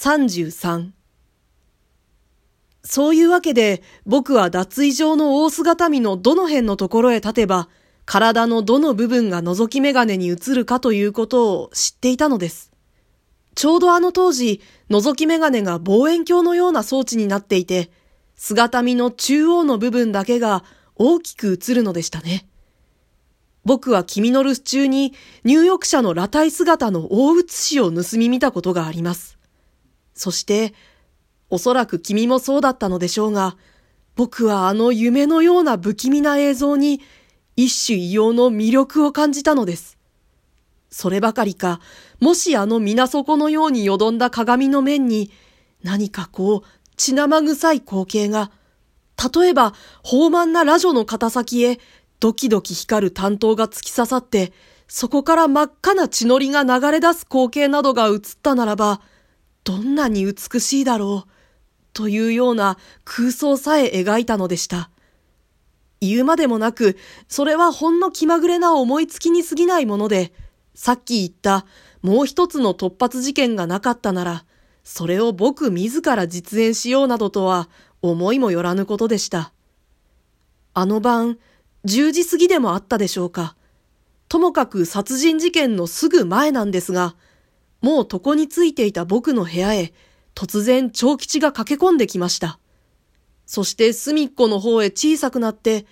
33そういうわけで僕は脱衣場の大姿見のどの辺のところへ立てば体のどの部分が覗き眼鏡に映るかということを知っていたのです。ちょうどあの当時、覗き眼鏡が望遠鏡のような装置になっていて、姿見の中央の部分だけが大きく映るのでしたね。僕は君の留守中に入浴者の裸体姿の大写しを盗み見たことがあります。そして、おそらく君もそうだったのでしょうが、僕はあの夢のような不気味な映像に一種異様の魅力を感じたのです。そればかりか、もしあの水底のようによどんだ鏡の面に何かこう血生臭い光景が、例えば豊満なラジオの肩先へドキドキ光る担当が突き刺さって、そこから真っ赤な血のりが流れ出す光景などが映ったならば、どんなに美しいだろう。というような空想さえ描いたのでした。言うまでもなく、それはほんの気まぐれな思いつきに過ぎないもので、さっき言ったもう一つの突発事件がなかったなら、それを僕自ら実演しようなどとは思いもよらぬことでした。あの晩、10時過ぎでもあったでしょうか。ともかく殺人事件のすぐ前なんですが、もう床についていた僕の部屋へ突然長吉が駆け込んできました。そして隅っこの方へ小さくなって、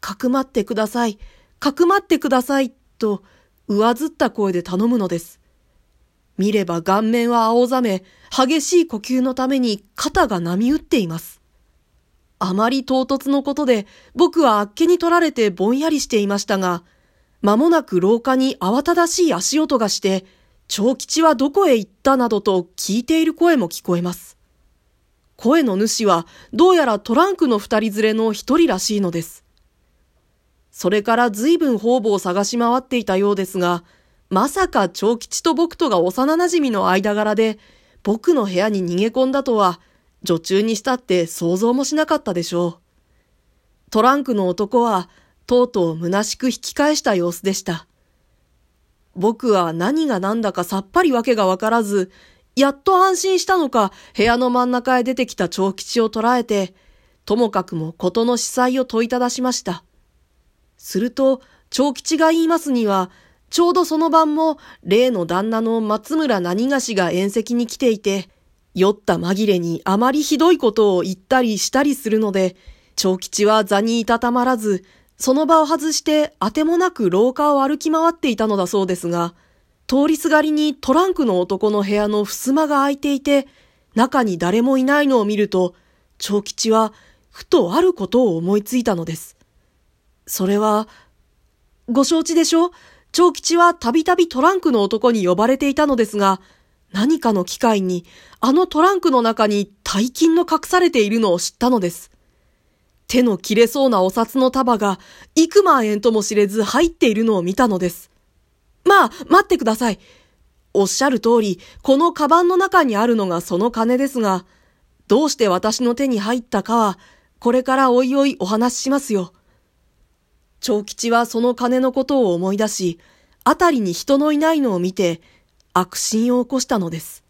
かくまってください、かくまってください、と上ずった声で頼むのです。見れば顔面は青ざめ、激しい呼吸のために肩が波打っています。あまり唐突のことで僕はあっけに取られてぼんやりしていましたが、間もなく廊下に慌ただしい足音がして、長吉はどこへ行ったなどと聞いている声も聞こえます。声の主はどうやらトランクの二人連れの一人らしいのです。それから随分方々を探し回っていたようですが、まさか長吉と僕とが幼馴染の間柄で、僕の部屋に逃げ込んだとは、女中にしたって想像もしなかったでしょう。トランクの男は、とうとう虚しく引き返した様子でした。僕は何が何だかさっぱりわけがわからず、やっと安心したのか、部屋の真ん中へ出てきた長吉を捉えて、ともかくも事の司祭を問いただしました。すると、長吉が言いますには、ちょうどその晩も、例の旦那の松村何がしが宴席に来ていて、酔った紛れにあまりひどいことを言ったりしたりするので、長吉は座にいたたまらず、その場を外してあてもなく廊下を歩き回っていたのだそうですが、通りすがりにトランクの男の部屋の襖が開いていて、中に誰もいないのを見ると、長吉はふとあることを思いついたのです。それは、ご承知でしょう？長吉はたびたびトランクの男に呼ばれていたのですが、何かの機会に、あのトランクの中に大金の隠されているのを知ったのです。手の切れそうなお札の束が幾万円とも知れず入っているのを見たのです。まあ、待ってください。おっしゃる通り、このカバンの中にあるのがその金ですが、どうして私の手に入ったかは、これからおいおいお話ししますよ。長吉はその金のことを思い出し、あたりに人のいないのを見て、悪心を起こしたのです。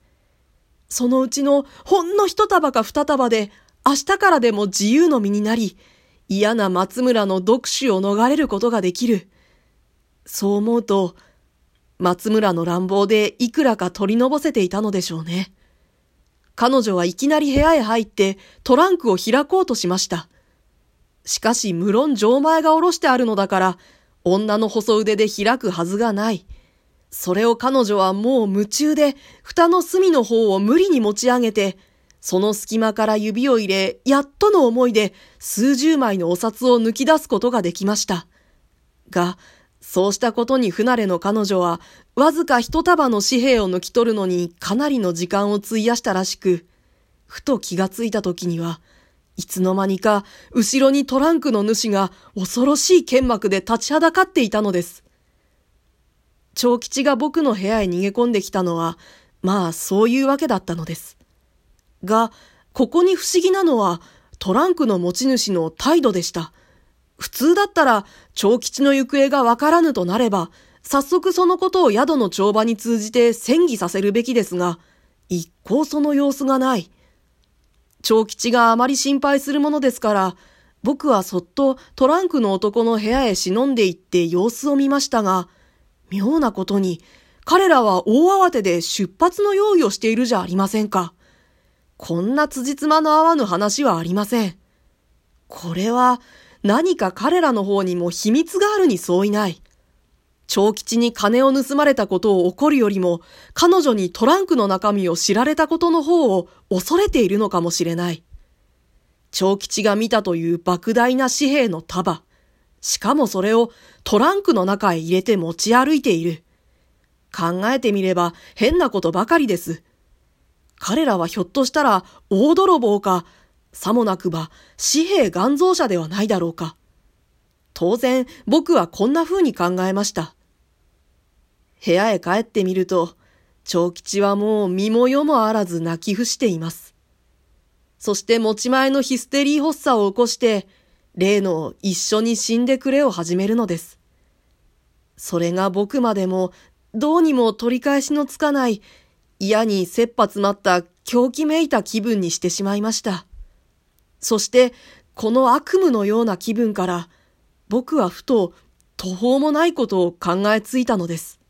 そのうちのほんの一束か二束で明日からでも自由の身になり、嫌な松村の読書を逃れることができる。そう思うと、松村の乱暴でいくらか取りのぼせていたのでしょうね。彼女はいきなり部屋へ入ってトランクを開こうとしました。しかし無論錠前が下ろしてあるのだから、女の細腕で開くはずがない。それを彼女はもう夢中で、蓋の隅の方を無理に持ち上げて、その隙間から指を入れ、やっとの思いで数十枚のお札を抜き出すことができました。が、そうしたことに不慣れの彼女は、わずか一束の紙幣を抜き取るのにかなりの時間を費やしたらしく、ふと気がついた時には、いつの間にか後ろにトランクの主が恐ろしい剣幕で立ちはだかっていたのです。長吉が僕の部屋へ逃げ込んできたのは、まあそういうわけだったのです。が、ここに不思議なのは、トランクの持ち主の態度でした。普通だったら、長吉の行方がわからぬとなれば、早速そのことを宿の帳場に通じて戦議させるべきですが、一向その様子がない。長吉があまり心配するものですから、僕はそっとトランクの男の部屋へ忍んで行って様子を見ましたが、妙なことに、彼らは大慌てで出発の用意をしているじゃありませんか。こんな辻褄の合わぬ話はありません。これは何か彼らの方にも秘密があるに相違ない。長吉に金を盗まれたことを怒るよりも、彼女にトランクの中身を知られたことの方を恐れているのかもしれない。長吉が見たという莫大な紙幣の束。しかもそれをトランクの中へ入れて持ち歩いている。考えてみれば変なことばかりです。彼らはひょっとしたら大泥棒か、さもなくば紙幣元造者ではないだろうか。当然僕はこんな風に考えました。部屋へ帰ってみると、長吉はもう身も世もあらず泣き伏しています。そして持ち前のヒステリー発作を起こして、例の一緒に死んでくれを始めるのです。それが僕までもどうにも取り返しのつかない嫌に切羽詰まった狂気めいた気分にしてしまいました。そしてこの悪夢のような気分から僕はふと途方もないことを考えついたのです。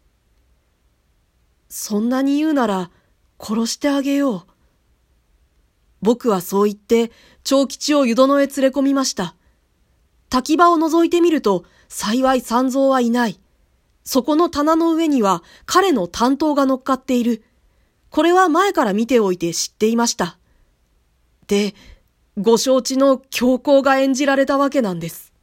そんなに言うなら殺してあげよう。僕はそう言って、長吉を湯殿へ連れ込みました。滝場を覗いてみると、幸い三蔵はいない。そこの棚の上には彼の担当が乗っかっている。これは前から見ておいて知っていました。で、ご承知の教皇が演じられたわけなんです。